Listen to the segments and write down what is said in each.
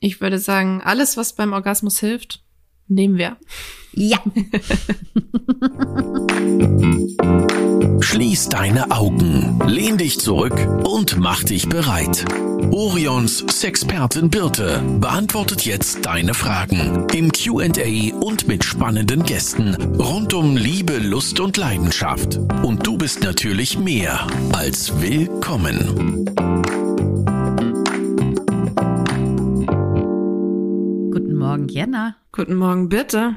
Ich würde sagen, alles, was beim Orgasmus hilft, nehmen wir. Ja. Schließ deine Augen, lehn dich zurück und mach dich bereit. Orions Sexpertin Birte beantwortet jetzt deine Fragen im QA und mit spannenden Gästen rund um Liebe, Lust und Leidenschaft. Und du bist natürlich mehr als willkommen. Morgen, Jenna. Guten Morgen, bitte.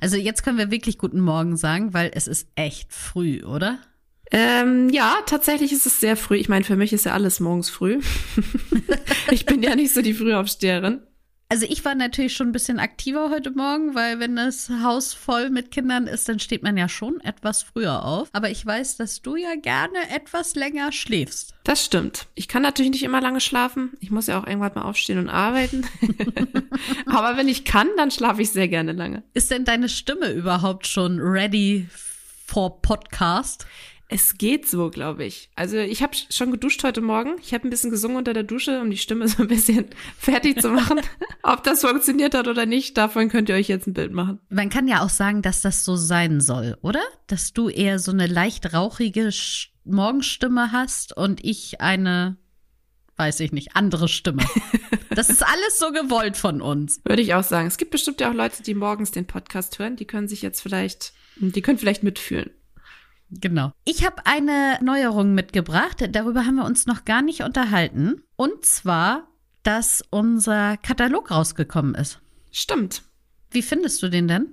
Also jetzt können wir wirklich guten Morgen sagen, weil es ist echt früh, oder? Ähm, ja, tatsächlich ist es sehr früh. Ich meine, für mich ist ja alles morgens früh. ich bin ja nicht so die Frühaufsteherin. Also ich war natürlich schon ein bisschen aktiver heute Morgen, weil wenn das Haus voll mit Kindern ist, dann steht man ja schon etwas früher auf. Aber ich weiß, dass du ja gerne etwas länger schläfst. Das stimmt. Ich kann natürlich nicht immer lange schlafen. Ich muss ja auch irgendwann mal aufstehen und arbeiten. Aber wenn ich kann, dann schlafe ich sehr gerne lange. Ist denn deine Stimme überhaupt schon ready for Podcast? Es geht so, glaube ich. Also ich habe schon geduscht heute Morgen. Ich habe ein bisschen gesungen unter der Dusche, um die Stimme so ein bisschen fertig zu machen. Ob das funktioniert hat oder nicht, davon könnt ihr euch jetzt ein Bild machen. Man kann ja auch sagen, dass das so sein soll, oder? Dass du eher so eine leicht rauchige Morgenstimme hast und ich eine, weiß ich nicht, andere Stimme. Das ist alles so gewollt von uns. Würde ich auch sagen. Es gibt bestimmt ja auch Leute, die morgens den Podcast hören. Die können sich jetzt vielleicht, die können vielleicht mitfühlen. Genau. Ich habe eine Neuerung mitgebracht, darüber haben wir uns noch gar nicht unterhalten. Und zwar, dass unser Katalog rausgekommen ist. Stimmt. Wie findest du den denn?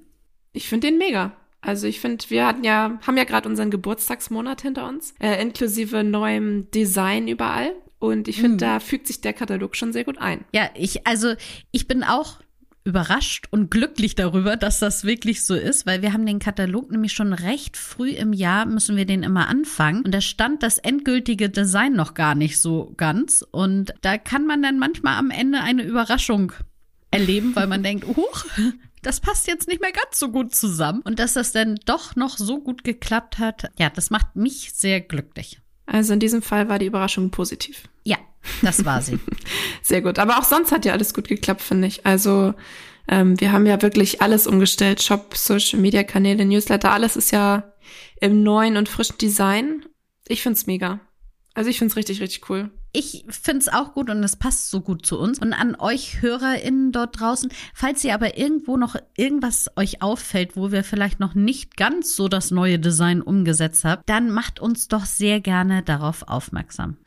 Ich finde den mega. Also ich finde, wir hatten ja, haben ja gerade unseren Geburtstagsmonat hinter uns, äh, inklusive neuem Design überall. Und ich finde, hm. da fügt sich der Katalog schon sehr gut ein. Ja, ich, also ich bin auch überrascht und glücklich darüber, dass das wirklich so ist, weil wir haben den Katalog nämlich schon recht früh im Jahr müssen wir den immer anfangen und da stand das endgültige Design noch gar nicht so ganz und da kann man dann manchmal am Ende eine Überraschung erleben, weil man denkt, huch, das passt jetzt nicht mehr ganz so gut zusammen und dass das dann doch noch so gut geklappt hat, ja, das macht mich sehr glücklich. Also in diesem Fall war die Überraschung positiv. Ja, das war sie. Sehr gut. Aber auch sonst hat ja alles gut geklappt, finde ich. Also ähm, wir haben ja wirklich alles umgestellt. Shop, Social Media Kanäle, Newsletter, alles ist ja im neuen und frischen Design. Ich find's mega. Also ich find's richtig, richtig cool. Ich finde es auch gut und es passt so gut zu uns. Und an euch HörerInnen dort draußen, falls ihr aber irgendwo noch irgendwas euch auffällt, wo wir vielleicht noch nicht ganz so das neue Design umgesetzt haben, dann macht uns doch sehr gerne darauf aufmerksam.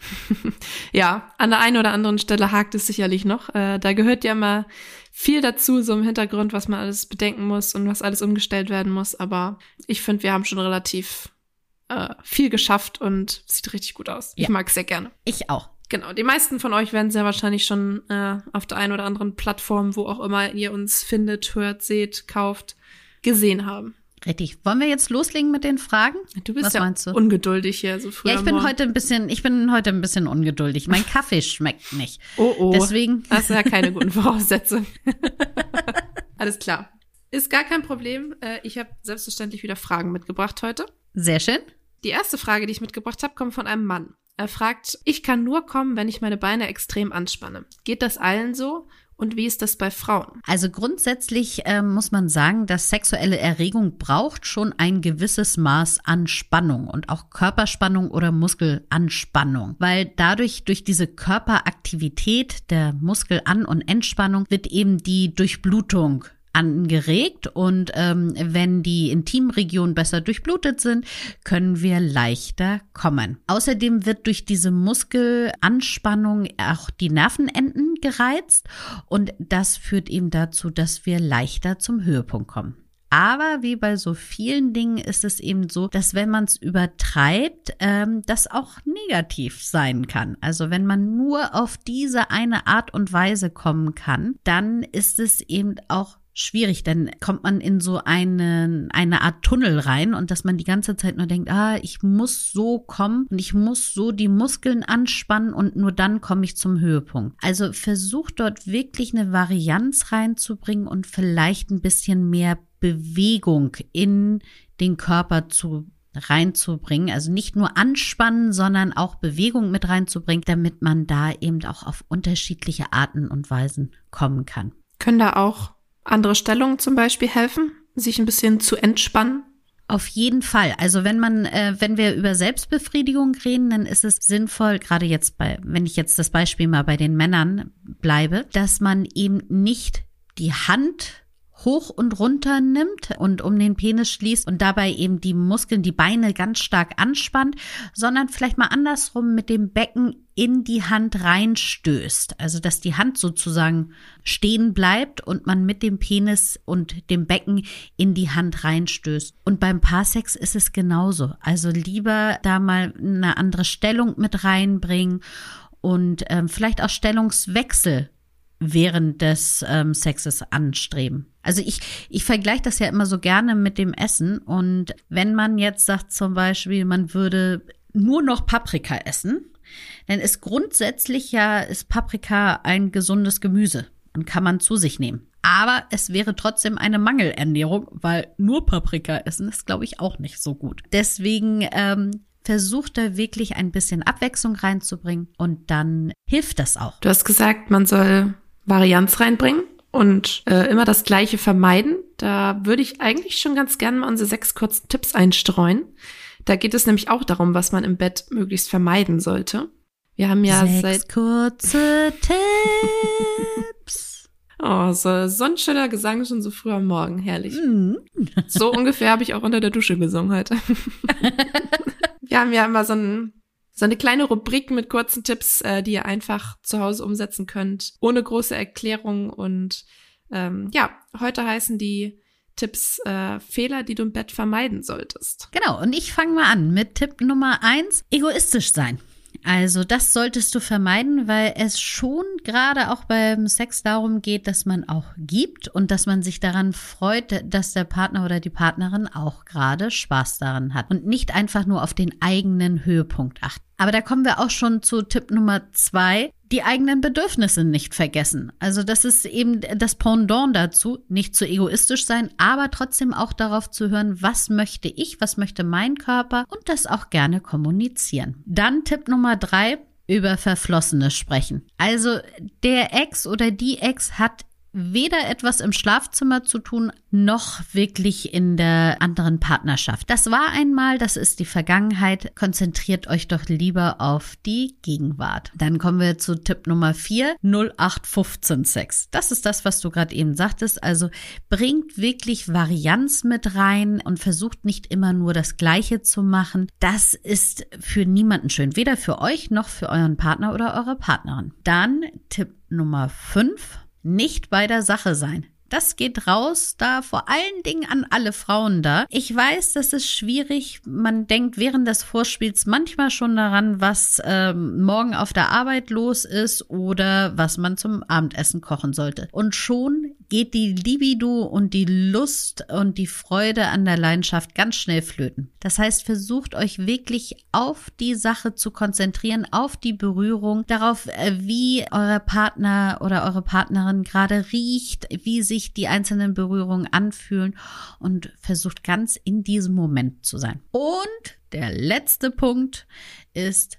ja, an der einen oder anderen Stelle hakt es sicherlich noch. Äh, da gehört ja mal viel dazu, so im Hintergrund, was man alles bedenken muss und was alles umgestellt werden muss. Aber ich finde, wir haben schon relativ äh, viel geschafft und sieht richtig gut aus. Ja. Ich mag es sehr gerne. Ich auch. Genau, die meisten von euch werden sehr wahrscheinlich schon äh, auf der einen oder anderen Plattform, wo auch immer ihr uns findet, hört, seht, kauft, gesehen haben. Richtig. Wollen wir jetzt loslegen mit den Fragen? Du bist Was ja du? ungeduldig hier so früh. Ja, ich bin Morgen. heute ein bisschen, ich bin heute ein bisschen ungeduldig. Mein Kaffee schmeckt nicht. Oh oh. Deswegen. Das sind ja keine guten Voraussetzungen. Alles klar. Ist gar kein Problem. Äh, ich habe selbstverständlich wieder Fragen mitgebracht heute. Sehr schön. Die erste Frage, die ich mitgebracht habe, kommt von einem Mann. Er fragt, ich kann nur kommen, wenn ich meine Beine extrem anspanne. Geht das allen so? Und wie ist das bei Frauen? Also grundsätzlich äh, muss man sagen, dass sexuelle Erregung braucht schon ein gewisses Maß an Spannung und auch Körperspannung oder Muskelanspannung, weil dadurch durch diese Körperaktivität der Muskelan- und Entspannung wird eben die Durchblutung angeregt und ähm, wenn die Intimregionen besser durchblutet sind, können wir leichter kommen. Außerdem wird durch diese Muskelanspannung auch die Nervenenden gereizt und das führt eben dazu, dass wir leichter zum Höhepunkt kommen. Aber wie bei so vielen Dingen ist es eben so, dass wenn man es übertreibt, ähm, das auch negativ sein kann. Also wenn man nur auf diese eine Art und Weise kommen kann, dann ist es eben auch schwierig, dann kommt man in so eine, eine Art Tunnel rein und dass man die ganze Zeit nur denkt, ah, ich muss so kommen und ich muss so die Muskeln anspannen und nur dann komme ich zum Höhepunkt. Also versucht dort wirklich eine Varianz reinzubringen und vielleicht ein bisschen mehr Bewegung in den Körper zu reinzubringen, also nicht nur anspannen, sondern auch Bewegung mit reinzubringen, damit man da eben auch auf unterschiedliche Arten und Weisen kommen kann. Können da auch andere Stellungen zum Beispiel helfen, sich ein bisschen zu entspannen? Auf jeden Fall. Also wenn man, äh, wenn wir über Selbstbefriedigung reden, dann ist es sinnvoll, gerade jetzt bei, wenn ich jetzt das Beispiel mal bei den Männern bleibe, dass man eben nicht die Hand hoch und runter nimmt und um den Penis schließt und dabei eben die Muskeln, die Beine ganz stark anspannt, sondern vielleicht mal andersrum mit dem Becken in die Hand reinstößt. Also, dass die Hand sozusagen stehen bleibt und man mit dem Penis und dem Becken in die Hand reinstößt. Und beim Paarsex ist es genauso. Also lieber da mal eine andere Stellung mit reinbringen und ähm, vielleicht auch Stellungswechsel während des ähm, Sexes anstreben. Also ich, ich vergleiche das ja immer so gerne mit dem Essen. Und wenn man jetzt sagt zum Beispiel, man würde nur noch Paprika essen, dann ist grundsätzlich ja ist Paprika ein gesundes Gemüse und kann man zu sich nehmen. Aber es wäre trotzdem eine Mangelernährung, weil nur Paprika essen ist, glaube ich, auch nicht so gut. Deswegen ähm, versucht da wirklich ein bisschen Abwechslung reinzubringen und dann hilft das auch. Du hast gesagt, man soll Varianz reinbringen und äh, immer das Gleiche vermeiden. Da würde ich eigentlich schon ganz gerne mal unsere sechs kurzen Tipps einstreuen. Da geht es nämlich auch darum, was man im Bett möglichst vermeiden sollte. Wir haben ja Sechs seit kurze Tipps. oh so, so ein schöner Gesang schon so früh am Morgen, herrlich. Mhm. So ungefähr habe ich auch unter der Dusche gesungen heute. Wir haben ja immer so ein so eine kleine Rubrik mit kurzen Tipps, äh, die ihr einfach zu Hause umsetzen könnt, ohne große Erklärung. Und ähm, ja, heute heißen die Tipps äh, Fehler, die du im Bett vermeiden solltest. Genau, und ich fange mal an mit Tipp Nummer eins, egoistisch sein. Also das solltest du vermeiden, weil es schon gerade auch beim Sex darum geht, dass man auch gibt und dass man sich daran freut, dass der Partner oder die Partnerin auch gerade Spaß daran hat und nicht einfach nur auf den eigenen Höhepunkt achten. Aber da kommen wir auch schon zu Tipp Nummer zwei. Die eigenen Bedürfnisse nicht vergessen. Also das ist eben das Pendant dazu, nicht zu egoistisch sein, aber trotzdem auch darauf zu hören, was möchte ich, was möchte mein Körper und das auch gerne kommunizieren. Dann Tipp Nummer drei, über Verflossenes sprechen. Also der Ex oder die Ex hat weder etwas im Schlafzimmer zu tun, noch wirklich in der anderen Partnerschaft. Das war einmal, das ist die Vergangenheit. Konzentriert euch doch lieber auf die Gegenwart. Dann kommen wir zu Tipp Nummer 4, 08156. Das ist das, was du gerade eben sagtest. Also bringt wirklich Varianz mit rein und versucht nicht immer nur das Gleiche zu machen. Das ist für niemanden schön. Weder für euch noch für euren Partner oder eure Partnerin. Dann Tipp Nummer 5 nicht bei der Sache sein. Das geht raus, da vor allen Dingen an alle Frauen da. Ich weiß, das ist schwierig. Man denkt während des Vorspiels manchmal schon daran, was ähm, morgen auf der Arbeit los ist oder was man zum Abendessen kochen sollte. Und schon geht die Libido und die Lust und die Freude an der Leidenschaft ganz schnell flöten. Das heißt, versucht euch wirklich auf die Sache zu konzentrieren, auf die Berührung, darauf, äh, wie euer Partner oder eure Partnerin gerade riecht, wie sich die einzelnen Berührungen anfühlen und versucht ganz in diesem Moment zu sein. Und der letzte Punkt ist,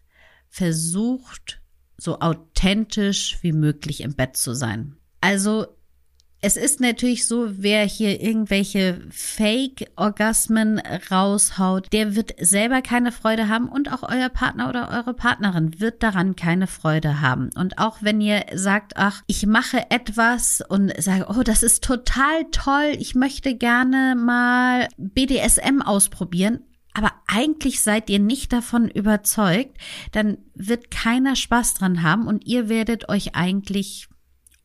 versucht so authentisch wie möglich im Bett zu sein. Also es ist natürlich so, wer hier irgendwelche Fake-Orgasmen raushaut, der wird selber keine Freude haben und auch euer Partner oder eure Partnerin wird daran keine Freude haben. Und auch wenn ihr sagt, ach, ich mache etwas und sage, oh, das ist total toll, ich möchte gerne mal BDSM ausprobieren, aber eigentlich seid ihr nicht davon überzeugt, dann wird keiner Spaß dran haben und ihr werdet euch eigentlich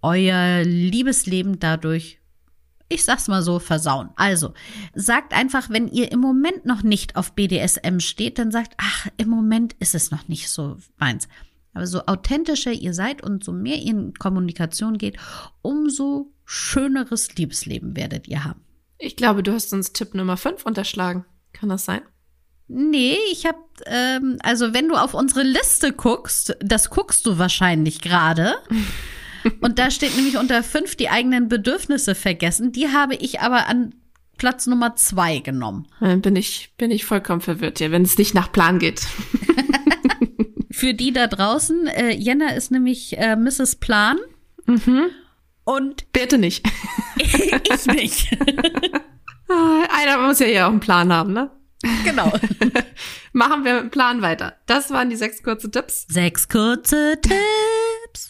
euer Liebesleben dadurch, ich sag's mal so, versauen. Also, sagt einfach, wenn ihr im Moment noch nicht auf BDSM steht, dann sagt, ach, im Moment ist es noch nicht so meins. Aber so authentischer ihr seid und so mehr ihr in Kommunikation geht, umso schöneres Liebesleben werdet ihr haben. Ich glaube, du hast uns Tipp Nummer 5 unterschlagen. Kann das sein? Nee, ich habe, ähm, also wenn du auf unsere Liste guckst, das guckst du wahrscheinlich gerade. Und da steht nämlich unter fünf die eigenen Bedürfnisse vergessen. Die habe ich aber an Platz Nummer zwei genommen. Dann bin ich, bin ich vollkommen verwirrt hier, wenn es nicht nach Plan geht. Für die da draußen, äh, Jenna ist nämlich äh, Mrs. Plan. Mhm. Und Bitte nicht. ich nicht. Ah, Einer muss ja hier auch einen Plan haben, ne? genau. Machen wir mit dem Plan weiter. Das waren die sechs kurze Tipps. Sechs kurze Tipps.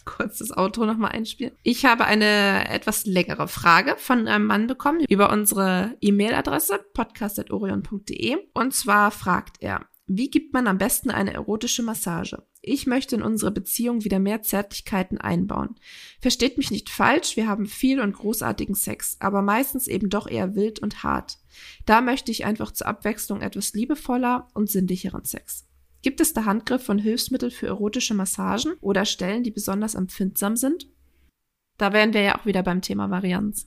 Kurz das Outro nochmal einspielen. Ich habe eine etwas längere Frage von einem Mann bekommen über unsere E-Mail-Adresse podcast.orion.de. Und zwar fragt er, wie gibt man am besten eine erotische Massage? Ich möchte in unsere Beziehung wieder mehr Zärtlichkeiten einbauen. Versteht mich nicht falsch, wir haben viel und großartigen Sex, aber meistens eben doch eher wild und hart. Da möchte ich einfach zur Abwechslung etwas liebevoller und sinnlicheren Sex. Gibt es da Handgriffe und Hilfsmittel für erotische Massagen oder Stellen, die besonders empfindsam sind? Da wären wir ja auch wieder beim Thema Varianz.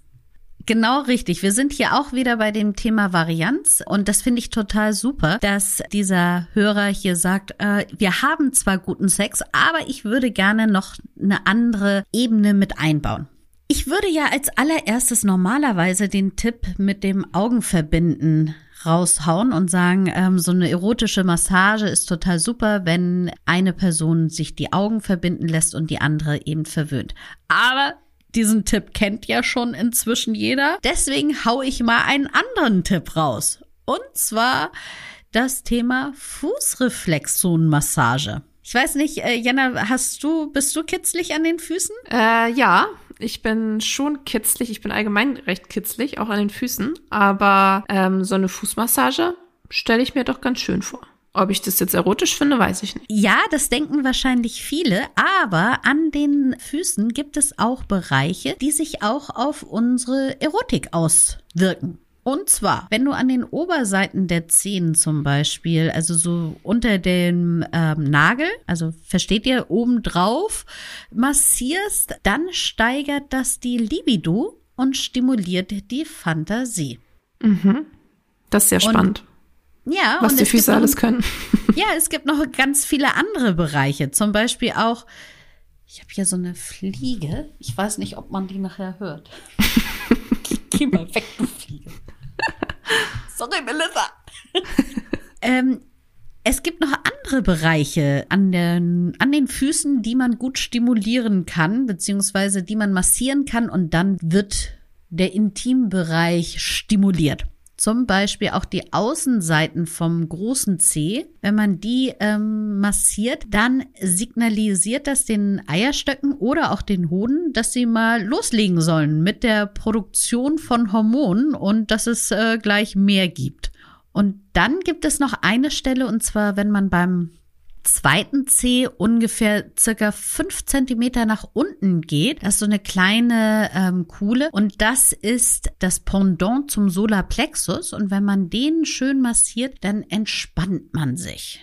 Genau richtig. Wir sind hier auch wieder bei dem Thema Varianz und das finde ich total super, dass dieser Hörer hier sagt, äh, wir haben zwar guten Sex, aber ich würde gerne noch eine andere Ebene mit einbauen. Ich würde ja als allererstes normalerweise den Tipp mit dem Augenverbinden raushauen und sagen, ähm, so eine erotische Massage ist total super, wenn eine Person sich die Augen verbinden lässt und die andere eben verwöhnt. Aber diesen Tipp kennt ja schon inzwischen jeder. Deswegen hau ich mal einen anderen Tipp raus. Und zwar das Thema Fußreflexzonenmassage. Ich weiß nicht, äh, Jana, hast du, bist du kitzlig an den Füßen? Äh, ja, ich bin schon kitzlig. Ich bin allgemein recht kitzlig, auch an den Füßen. Aber ähm, so eine Fußmassage stelle ich mir doch ganz schön vor. Ob ich das jetzt erotisch finde, weiß ich nicht. Ja, das denken wahrscheinlich viele, aber an den Füßen gibt es auch Bereiche, die sich auch auf unsere Erotik auswirken. Und zwar, wenn du an den Oberseiten der Zehen zum Beispiel, also so unter dem ähm, Nagel, also versteht ihr, oben drauf massierst, dann steigert das die Libido und stimuliert die Fantasie. Mhm. Das ist sehr spannend. Ja, was die Füße alles können. Ja, es gibt noch ganz viele andere Bereiche. Zum Beispiel auch, ich habe hier so eine Fliege. Ich weiß nicht, ob man die nachher hört. Geh mal weg, du Fliege. Sorry, Melissa. ähm, es gibt noch andere Bereiche an den, an den Füßen, die man gut stimulieren kann, beziehungsweise die man massieren kann und dann wird der Intimbereich stimuliert. Zum Beispiel auch die Außenseiten vom großen C. Wenn man die ähm, massiert, dann signalisiert das den Eierstöcken oder auch den Hoden, dass sie mal loslegen sollen mit der Produktion von Hormonen und dass es äh, gleich mehr gibt. Und dann gibt es noch eine Stelle, und zwar, wenn man beim zweiten C ungefähr circa fünf Zentimeter nach unten geht. Das ist so eine kleine ähm, Kuhle und das ist das Pendant zum Solarplexus und wenn man den schön massiert, dann entspannt man sich.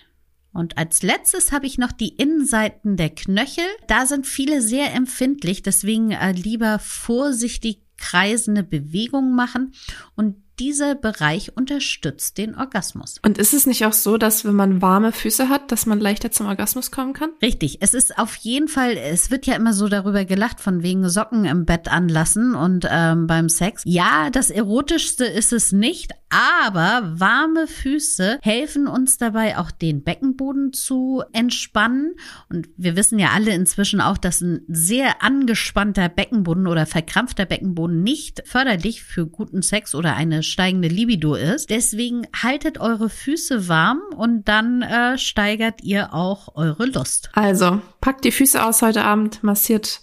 Und als letztes habe ich noch die Innenseiten der Knöchel. Da sind viele sehr empfindlich, deswegen äh, lieber vorsichtig kreisende Bewegungen machen und dieser Bereich unterstützt den Orgasmus. Und ist es nicht auch so, dass wenn man warme Füße hat, dass man leichter zum Orgasmus kommen kann? Richtig. Es ist auf jeden Fall, es wird ja immer so darüber gelacht, von wegen Socken im Bett anlassen und ähm, beim Sex. Ja, das Erotischste ist es nicht, aber warme Füße helfen uns dabei auch den Beckenboden zu entspannen. Und wir wissen ja alle inzwischen auch, dass ein sehr angespannter Beckenboden oder verkrampfter Beckenboden nicht förderlich für guten Sex oder eine steigende Libido ist. Deswegen haltet eure Füße warm und dann äh, steigert ihr auch eure Lust. Also, packt die Füße aus heute Abend, massiert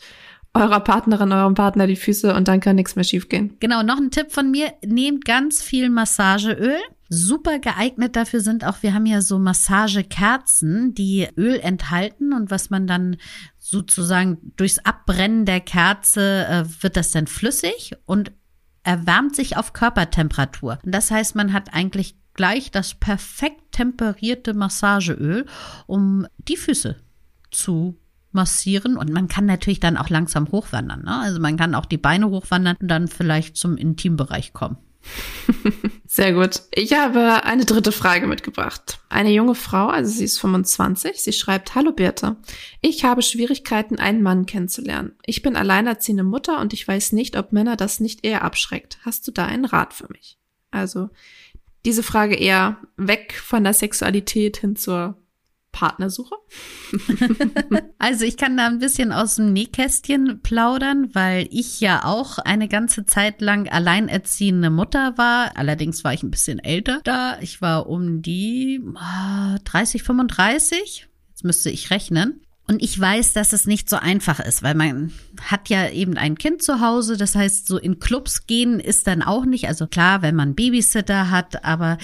eurer Partnerin, eurem Partner die Füße und dann kann nichts mehr schiefgehen. Genau, noch ein Tipp von mir, nehmt ganz viel Massageöl. Super geeignet dafür sind auch, wir haben ja so Massagekerzen, die Öl enthalten und was man dann sozusagen durchs Abbrennen der Kerze äh, wird das dann flüssig und erwärmt sich auf Körpertemperatur. Und das heißt, man hat eigentlich gleich das perfekt temperierte Massageöl, um die Füße zu massieren und man kann natürlich dann auch langsam hochwandern. Ne? Also man kann auch die Beine hochwandern und dann vielleicht zum Intimbereich kommen. Sehr gut. Ich habe eine dritte Frage mitgebracht. Eine junge Frau, also sie ist 25, sie schreibt, Hallo Birte, ich habe Schwierigkeiten, einen Mann kennenzulernen. Ich bin alleinerziehende Mutter und ich weiß nicht, ob Männer das nicht eher abschreckt. Hast du da einen Rat für mich? Also diese Frage eher weg von der Sexualität hin zur Partnersuche? also ich kann da ein bisschen aus dem Nähkästchen plaudern, weil ich ja auch eine ganze Zeit lang alleinerziehende Mutter war. Allerdings war ich ein bisschen älter da. Ich war um die 30, ah, 35. Jetzt müsste ich rechnen. Und ich weiß, dass es nicht so einfach ist, weil man hat ja eben ein Kind zu Hause. Das heißt, so in Clubs gehen ist dann auch nicht, also klar, wenn man Babysitter hat, aber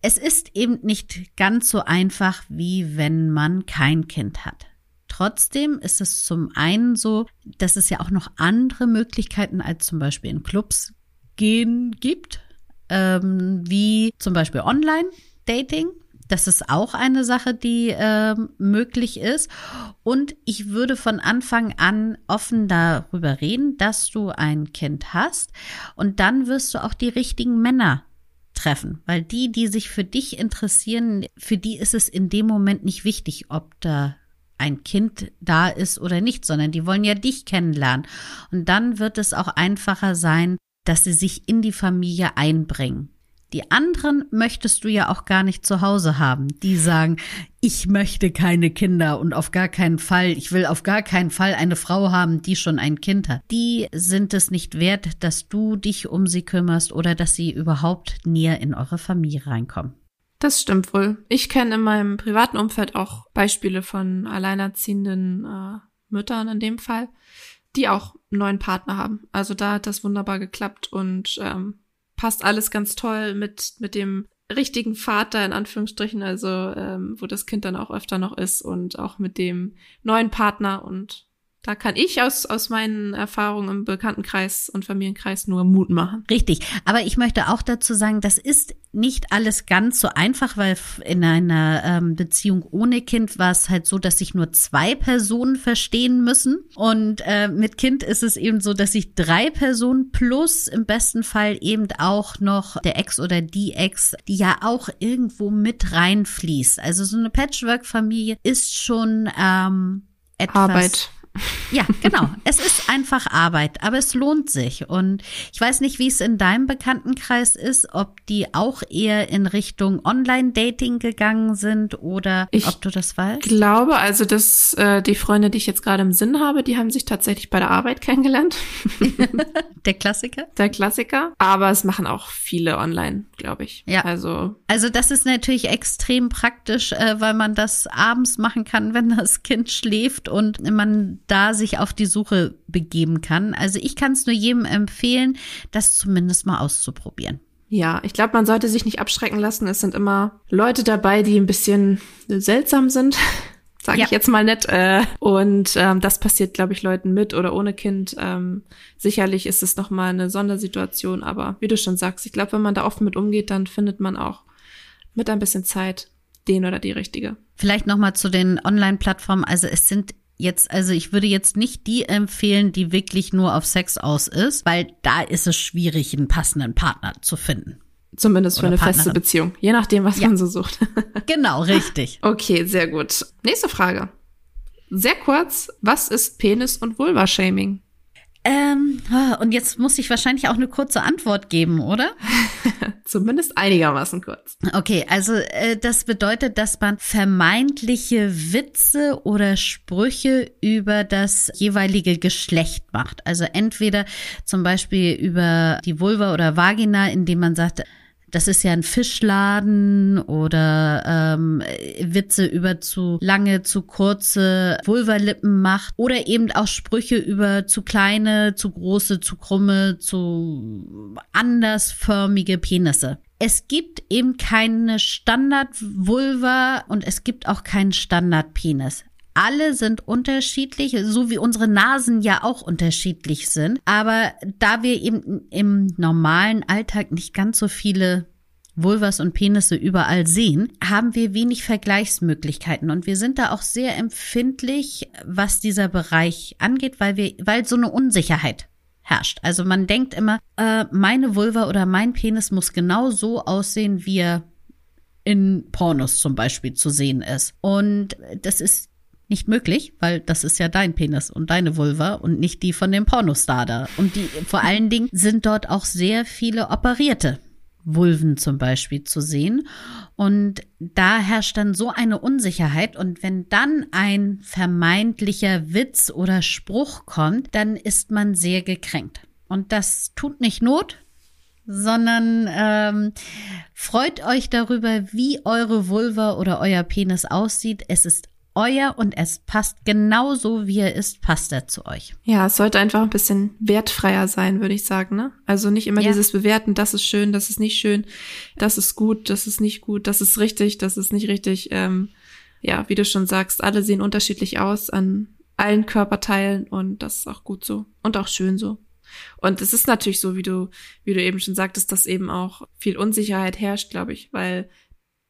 es ist eben nicht ganz so einfach, wie wenn man kein Kind hat. Trotzdem ist es zum einen so, dass es ja auch noch andere Möglichkeiten als zum Beispiel in Clubs gehen gibt, ähm, wie zum Beispiel Online-Dating. Das ist auch eine Sache, die äh, möglich ist. Und ich würde von Anfang an offen darüber reden, dass du ein Kind hast. Und dann wirst du auch die richtigen Männer treffen. Weil die, die sich für dich interessieren, für die ist es in dem Moment nicht wichtig, ob da ein Kind da ist oder nicht, sondern die wollen ja dich kennenlernen. Und dann wird es auch einfacher sein, dass sie sich in die Familie einbringen. Die anderen möchtest du ja auch gar nicht zu Hause haben. Die sagen, ich möchte keine Kinder und auf gar keinen Fall, ich will auf gar keinen Fall eine Frau haben, die schon ein Kind hat. Die sind es nicht wert, dass du dich um sie kümmerst oder dass sie überhaupt näher in eure Familie reinkommen. Das stimmt wohl. Ich kenne in meinem privaten Umfeld auch Beispiele von alleinerziehenden äh, Müttern in dem Fall, die auch einen neuen Partner haben. Also da hat das wunderbar geklappt und ähm, passt alles ganz toll mit, mit dem richtigen Vater in Anführungsstrichen, also ähm, wo das Kind dann auch öfter noch ist und auch mit dem neuen Partner und da kann ich aus, aus meinen Erfahrungen im Bekanntenkreis und Familienkreis nur Mut machen. Richtig. Aber ich möchte auch dazu sagen, das ist nicht alles ganz so einfach, weil in einer ähm, Beziehung ohne Kind war es halt so, dass sich nur zwei Personen verstehen müssen. Und äh, mit Kind ist es eben so, dass sich drei Personen plus im besten Fall eben auch noch der Ex oder die Ex, die ja auch irgendwo mit reinfließt. Also so eine Patchwork-Familie ist schon ähm, etwas. Arbeit ja, genau. Es ist einfach Arbeit, aber es lohnt sich. Und ich weiß nicht, wie es in deinem Bekanntenkreis ist, ob die auch eher in Richtung Online-Dating gegangen sind oder ich ob du das weißt. Ich glaube, also dass äh, die Freunde, die ich jetzt gerade im Sinn habe, die haben sich tatsächlich bei der Arbeit kennengelernt. der Klassiker? Der Klassiker. Aber es machen auch viele online, glaube ich. Ja. Also. Also das ist natürlich extrem praktisch, äh, weil man das abends machen kann, wenn das Kind schläft und man da sich auf die Suche begeben kann. Also ich kann es nur jedem empfehlen, das zumindest mal auszuprobieren. Ja, ich glaube, man sollte sich nicht abschrecken lassen. Es sind immer Leute dabei, die ein bisschen seltsam sind, sage ja. ich jetzt mal nett. Äh, und ähm, das passiert, glaube ich, Leuten mit oder ohne Kind. Ähm, sicherlich ist es noch mal eine Sondersituation, aber wie du schon sagst, ich glaube, wenn man da offen mit umgeht, dann findet man auch mit ein bisschen Zeit den oder die richtige. Vielleicht noch mal zu den Online-Plattformen. Also es sind jetzt, also ich würde jetzt nicht die empfehlen, die wirklich nur auf Sex aus ist, weil da ist es schwierig, einen passenden Partner zu finden. Zumindest für eine Partnerin. feste Beziehung. Je nachdem, was ja. man so sucht. genau, richtig. Okay, sehr gut. Nächste Frage. Sehr kurz. Was ist Penis- und Vulva-Shaming? Ähm, ah, und jetzt muss ich wahrscheinlich auch eine kurze Antwort geben, oder? Zumindest einigermaßen kurz. Okay, also äh, das bedeutet, dass man vermeintliche Witze oder Sprüche über das jeweilige Geschlecht macht. Also entweder zum Beispiel über die Vulva oder Vagina, indem man sagt, das ist ja ein Fischladen oder ähm, Witze über zu lange, zu kurze Vulvalippen macht oder eben auch Sprüche über zu kleine, zu große, zu krumme, zu andersförmige Penisse. Es gibt eben keine Standard-Vulva und es gibt auch keinen Standard-Penis alle sind unterschiedlich, so wie unsere Nasen ja auch unterschiedlich sind. Aber da wir eben im normalen Alltag nicht ganz so viele Vulvas und Penisse überall sehen, haben wir wenig Vergleichsmöglichkeiten und wir sind da auch sehr empfindlich, was dieser Bereich angeht, weil wir, weil so eine Unsicherheit herrscht. Also man denkt immer, äh, meine Vulva oder mein Penis muss genau so aussehen, wie er in Pornos zum Beispiel zu sehen ist. Und das ist nicht möglich, weil das ist ja dein Penis und deine Vulva und nicht die von dem Pornostar da. Und die, vor allen Dingen sind dort auch sehr viele operierte Vulven zum Beispiel zu sehen. Und da herrscht dann so eine Unsicherheit. Und wenn dann ein vermeintlicher Witz oder Spruch kommt, dann ist man sehr gekränkt. Und das tut nicht Not, sondern ähm, freut euch darüber, wie eure Vulva oder euer Penis aussieht. Es ist euer und es passt genauso, wie er ist, passt er zu euch. Ja, es sollte einfach ein bisschen wertfreier sein, würde ich sagen. Ne? Also nicht immer ja. dieses Bewerten, das ist schön, das ist nicht schön, das ist gut, das ist nicht gut, das ist richtig, das ist nicht richtig. Ähm, ja, wie du schon sagst, alle sehen unterschiedlich aus an allen Körperteilen und das ist auch gut so und auch schön so. Und es ist natürlich so, wie du, wie du eben schon sagtest, dass eben auch viel Unsicherheit herrscht, glaube ich, weil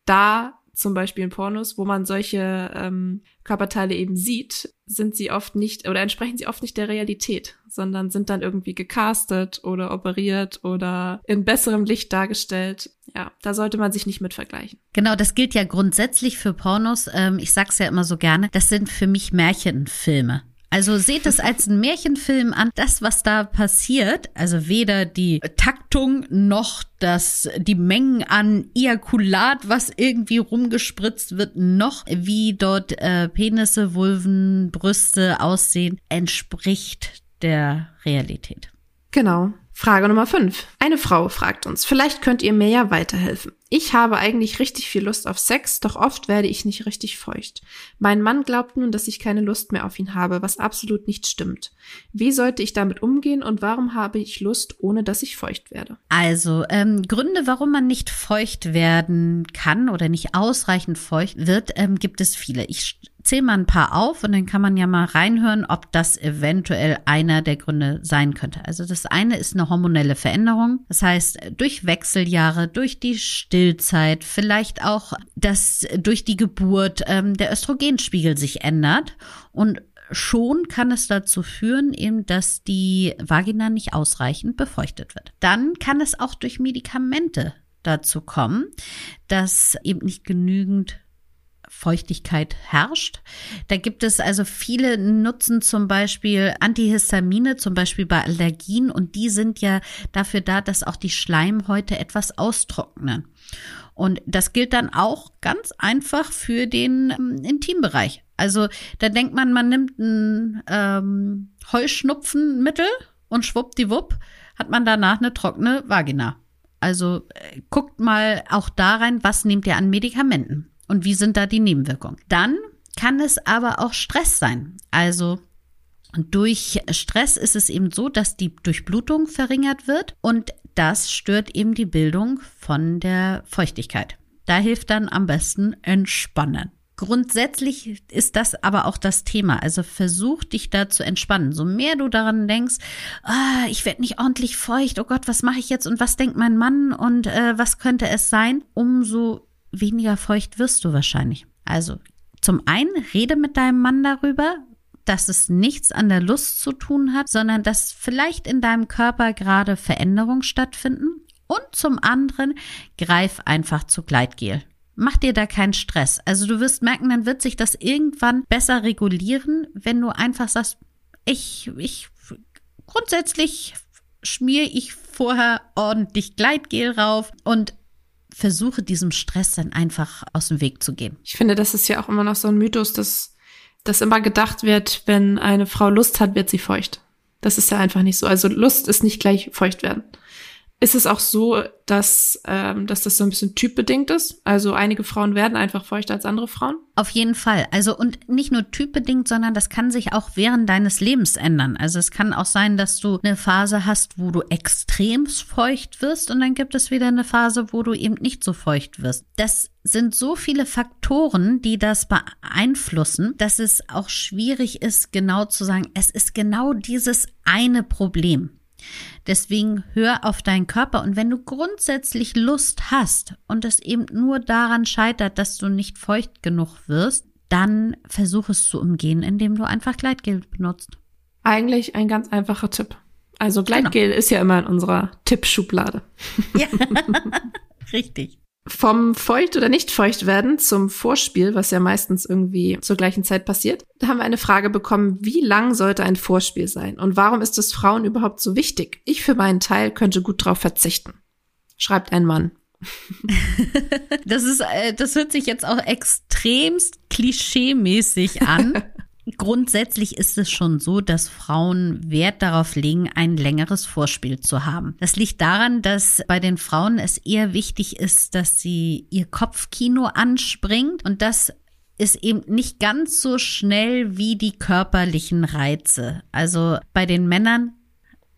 da zum Beispiel in Pornos, wo man solche ähm, Körperteile eben sieht, sind sie oft nicht oder entsprechen sie oft nicht der Realität, sondern sind dann irgendwie gecastet oder operiert oder in besserem Licht dargestellt. Ja, da sollte man sich nicht mit vergleichen. Genau, das gilt ja grundsätzlich für Pornos. Ähm, ich sag's ja immer so gerne, das sind für mich Märchenfilme. Also seht es als einen Märchenfilm an. Das, was da passiert, also weder die Taktung noch das, die Mengen an Ejakulat, was irgendwie rumgespritzt wird, noch wie dort äh, Penisse, Vulven, Brüste aussehen, entspricht der Realität. Genau. Frage Nummer 5. Eine Frau fragt uns, vielleicht könnt ihr mir ja weiterhelfen. Ich habe eigentlich richtig viel Lust auf Sex, doch oft werde ich nicht richtig feucht. Mein Mann glaubt nun, dass ich keine Lust mehr auf ihn habe, was absolut nicht stimmt. Wie sollte ich damit umgehen und warum habe ich Lust, ohne dass ich feucht werde? Also, ähm, Gründe, warum man nicht feucht werden kann oder nicht ausreichend feucht wird, ähm, gibt es viele. Ich zähle mal ein paar auf und dann kann man ja mal reinhören, ob das eventuell einer der Gründe sein könnte. Also das eine ist eine hormonelle Veränderung. Das heißt, durch Wechseljahre, durch die Stillzeit, vielleicht auch, dass durch die Geburt ähm, der Östrogenspiegel sich ändert und schon kann es dazu führen, eben, dass die Vagina nicht ausreichend befeuchtet wird. Dann kann es auch durch Medikamente dazu kommen, dass eben nicht genügend Feuchtigkeit herrscht. Da gibt es also viele nutzen zum Beispiel Antihistamine, zum Beispiel bei Allergien und die sind ja dafür da, dass auch die Schleimhäute etwas austrocknen. Und das gilt dann auch ganz einfach für den ähm, Intimbereich. Also da denkt man, man nimmt ein ähm, Heuschnupfenmittel und schwuppdiwupp hat man danach eine trockene Vagina. Also äh, guckt mal auch da rein, was nehmt ihr an Medikamenten. Und wie sind da die Nebenwirkungen? Dann kann es aber auch Stress sein. Also durch Stress ist es eben so, dass die Durchblutung verringert wird und das stört eben die Bildung von der Feuchtigkeit. Da hilft dann am besten Entspannen. Grundsätzlich ist das aber auch das Thema. Also versuch dich da zu entspannen. So mehr du daran denkst, ah, ich werde nicht ordentlich feucht, oh Gott, was mache ich jetzt und was denkt mein Mann und äh, was könnte es sein, umso weniger feucht wirst du wahrscheinlich. Also zum einen rede mit deinem Mann darüber, dass es nichts an der Lust zu tun hat, sondern dass vielleicht in deinem Körper gerade Veränderungen stattfinden. Und zum anderen greif einfach zu Gleitgel. Mach dir da keinen Stress. Also du wirst merken, dann wird sich das irgendwann besser regulieren, wenn du einfach sagst, ich, ich, grundsätzlich schmier ich vorher ordentlich Gleitgel rauf und versuche diesem Stress dann einfach aus dem Weg zu gehen. Ich finde, das ist ja auch immer noch so ein Mythos, dass, dass immer gedacht wird, wenn eine Frau Lust hat, wird sie feucht. Das ist ja einfach nicht so. Also Lust ist nicht gleich feucht werden ist es auch so, dass, ähm, dass das so ein bisschen typbedingt ist. Also einige Frauen werden einfach feuchter als andere Frauen. Auf jeden Fall. Also und nicht nur typbedingt, sondern das kann sich auch während deines Lebens ändern. Also es kann auch sein, dass du eine Phase hast, wo du extrem feucht wirst und dann gibt es wieder eine Phase, wo du eben nicht so feucht wirst. Das sind so viele Faktoren, die das beeinflussen, dass es auch schwierig ist, genau zu sagen, es ist genau dieses eine Problem. Deswegen hör auf deinen Körper und wenn du grundsätzlich Lust hast und es eben nur daran scheitert, dass du nicht feucht genug wirst, dann versuch es zu umgehen, indem du einfach Gleitgel benutzt. Eigentlich ein ganz einfacher Tipp. Also Gleitgel genau. ist ja immer in unserer Tippschublade. Ja, richtig. Vom feucht oder nicht feucht werden zum Vorspiel, was ja meistens irgendwie zur gleichen Zeit passiert, da haben wir eine Frage bekommen, wie lang sollte ein Vorspiel sein und warum ist es Frauen überhaupt so wichtig? Ich für meinen Teil könnte gut drauf verzichten. Schreibt ein Mann. das ist, äh, das hört sich jetzt auch extremst klischeemäßig an. Grundsätzlich ist es schon so, dass Frauen Wert darauf legen, ein längeres Vorspiel zu haben. Das liegt daran, dass bei den Frauen es eher wichtig ist, dass sie ihr Kopfkino anspringt und das ist eben nicht ganz so schnell wie die körperlichen Reize. Also bei den Männern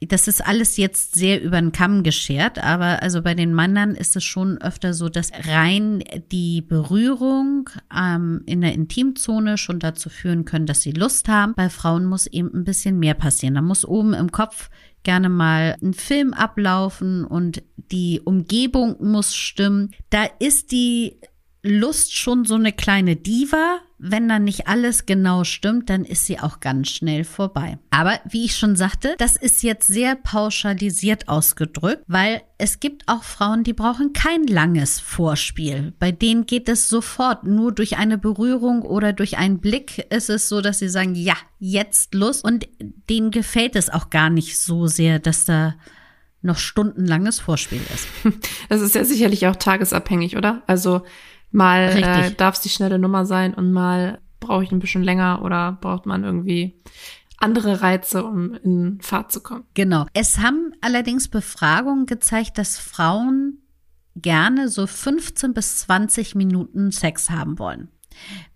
das ist alles jetzt sehr über den Kamm geschert, aber also bei den Männern ist es schon öfter so, dass rein die Berührung ähm, in der Intimzone schon dazu führen können, dass sie Lust haben. Bei Frauen muss eben ein bisschen mehr passieren. Da muss oben im Kopf gerne mal ein Film ablaufen und die Umgebung muss stimmen. Da ist die Lust schon so eine kleine Diva. Wenn dann nicht alles genau stimmt, dann ist sie auch ganz schnell vorbei. Aber wie ich schon sagte, das ist jetzt sehr pauschalisiert ausgedrückt, weil es gibt auch Frauen, die brauchen kein langes Vorspiel. Bei denen geht es sofort. Nur durch eine Berührung oder durch einen Blick ist es so, dass sie sagen, ja, jetzt Lust. Und denen gefällt es auch gar nicht so sehr, dass da noch stundenlanges Vorspiel ist. Das ist ja sicherlich auch tagesabhängig, oder? Also Mal äh, darf es die schnelle Nummer sein und mal brauche ich ein bisschen länger oder braucht man irgendwie andere Reize, um in Fahrt zu kommen. Genau. Es haben allerdings Befragungen gezeigt, dass Frauen gerne so 15 bis 20 Minuten Sex haben wollen.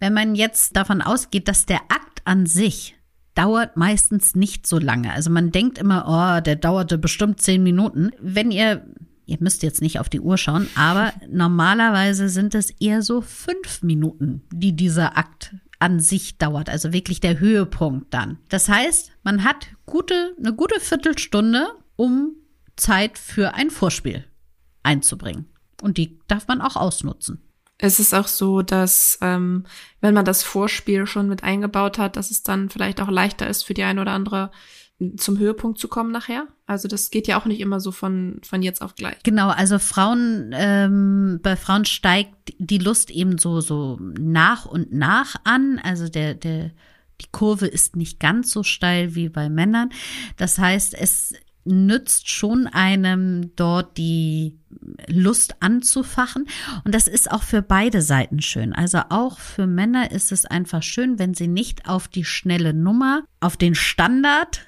Wenn man jetzt davon ausgeht, dass der Akt an sich dauert meistens nicht so lange. Also man denkt immer, oh, der dauerte bestimmt 10 Minuten. Wenn ihr Ihr müsst jetzt nicht auf die Uhr schauen, aber normalerweise sind es eher so fünf Minuten, die dieser Akt an sich dauert, also wirklich der Höhepunkt dann. Das heißt, man hat gute, eine gute Viertelstunde, um Zeit für ein Vorspiel einzubringen. Und die darf man auch ausnutzen. Es ist auch so, dass ähm, wenn man das Vorspiel schon mit eingebaut hat, dass es dann vielleicht auch leichter ist für die eine oder andere zum Höhepunkt zu kommen nachher. Also das geht ja auch nicht immer so von, von jetzt auf gleich. Genau, also Frauen, ähm, bei Frauen steigt die Lust eben so, so nach und nach an. Also der, der, die Kurve ist nicht ganz so steil wie bei Männern. Das heißt, es nützt schon einem dort die Lust anzufachen. Und das ist auch für beide Seiten schön. Also auch für Männer ist es einfach schön, wenn sie nicht auf die schnelle Nummer, auf den Standard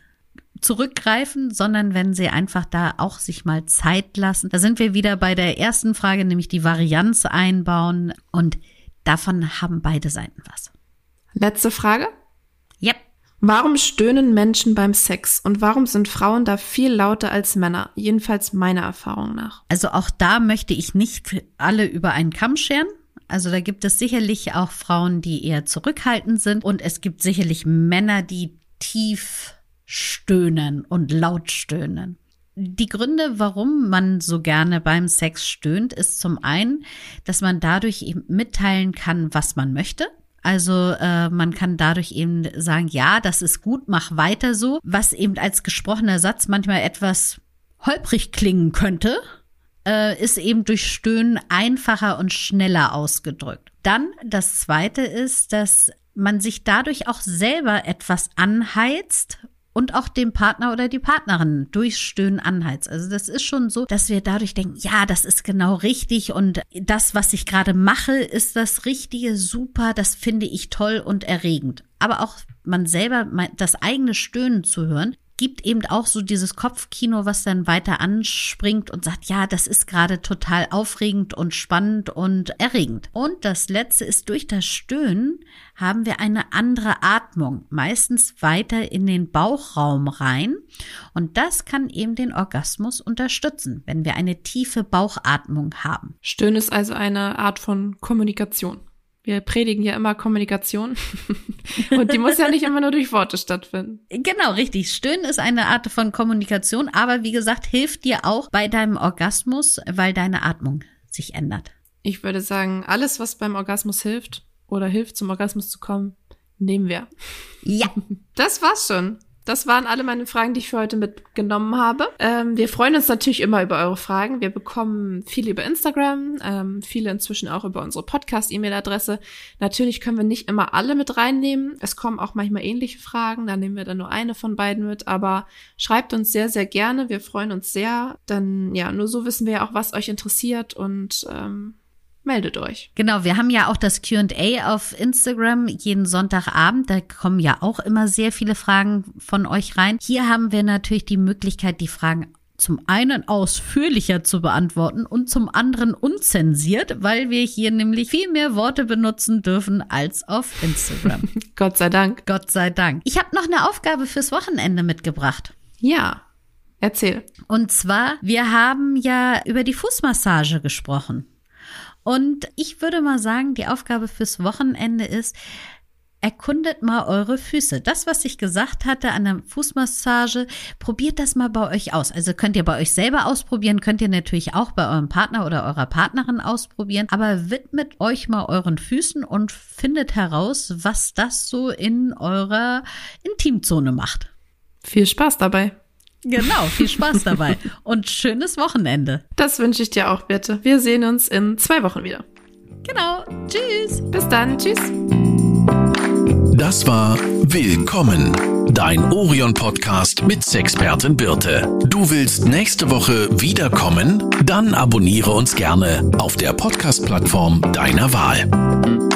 zurückgreifen, sondern wenn sie einfach da auch sich mal Zeit lassen. Da sind wir wieder bei der ersten Frage, nämlich die Varianz einbauen und davon haben beide Seiten was. Letzte Frage? Yep. Warum stöhnen Menschen beim Sex und warum sind Frauen da viel lauter als Männer? Jedenfalls meiner Erfahrung nach. Also auch da möchte ich nicht alle über einen Kamm scheren. Also da gibt es sicherlich auch Frauen, die eher zurückhaltend sind und es gibt sicherlich Männer, die tief stöhnen und laut stöhnen. Die Gründe, warum man so gerne beim Sex stöhnt, ist zum einen, dass man dadurch eben mitteilen kann, was man möchte. Also äh, man kann dadurch eben sagen, ja, das ist gut, mach weiter so, was eben als gesprochener Satz manchmal etwas holprig klingen könnte, äh, ist eben durch Stöhnen einfacher und schneller ausgedrückt. Dann das Zweite ist, dass man sich dadurch auch selber etwas anheizt und auch dem Partner oder die Partnerin durchs Stöhnen anheizt. Also das ist schon so, dass wir dadurch denken, ja, das ist genau richtig und das, was ich gerade mache, ist das Richtige, super, das finde ich toll und erregend. Aber auch man selber das eigene Stöhnen zu hören, gibt eben auch so dieses Kopfkino, was dann weiter anspringt und sagt, ja, das ist gerade total aufregend und spannend und erregend. Und das letzte ist, durch das Stöhnen haben wir eine andere Atmung, meistens weiter in den Bauchraum rein. Und das kann eben den Orgasmus unterstützen, wenn wir eine tiefe Bauchatmung haben. Stöhnen ist also eine Art von Kommunikation. Wir predigen ja immer Kommunikation. Und die muss ja nicht immer nur durch Worte stattfinden. Genau, richtig. Stöhnen ist eine Art von Kommunikation, aber wie gesagt, hilft dir auch bei deinem Orgasmus, weil deine Atmung sich ändert. Ich würde sagen, alles, was beim Orgasmus hilft oder hilft, zum Orgasmus zu kommen, nehmen wir. Ja. Das war's schon. Das waren alle meine Fragen, die ich für heute mitgenommen habe. Ähm, wir freuen uns natürlich immer über eure Fragen. Wir bekommen viele über Instagram, ähm, viele inzwischen auch über unsere Podcast-E-Mail-Adresse. Natürlich können wir nicht immer alle mit reinnehmen. Es kommen auch manchmal ähnliche Fragen, da nehmen wir dann nur eine von beiden mit. Aber schreibt uns sehr, sehr gerne. Wir freuen uns sehr. Dann, ja, nur so wissen wir ja auch, was euch interessiert und ähm, meldet euch. Genau, wir haben ja auch das QA auf Instagram jeden Sonntagabend. Da kommen ja auch immer sehr viele Fragen von euch rein. Hier haben wir natürlich die Möglichkeit, die Fragen zum einen ausführlicher zu beantworten und zum anderen unzensiert, weil wir hier nämlich viel mehr Worte benutzen dürfen als auf Instagram. Gott sei Dank. Gott sei Dank. Ich habe noch eine Aufgabe fürs Wochenende mitgebracht. Ja, erzähl. Und zwar, wir haben ja über die Fußmassage gesprochen. Und ich würde mal sagen, die Aufgabe fürs Wochenende ist, erkundet mal eure Füße. Das, was ich gesagt hatte an der Fußmassage, probiert das mal bei euch aus. Also könnt ihr bei euch selber ausprobieren, könnt ihr natürlich auch bei eurem Partner oder eurer Partnerin ausprobieren, aber widmet euch mal euren Füßen und findet heraus, was das so in eurer Intimzone macht. Viel Spaß dabei. Genau, viel Spaß dabei und schönes Wochenende. Das wünsche ich dir auch, bitte. Wir sehen uns in zwei Wochen wieder. Genau. Tschüss. Bis dann. Tschüss. Das war Willkommen, dein Orion-Podcast mit Sexpertin Birte. Du willst nächste Woche wiederkommen? Dann abonniere uns gerne auf der Podcast-Plattform deiner Wahl.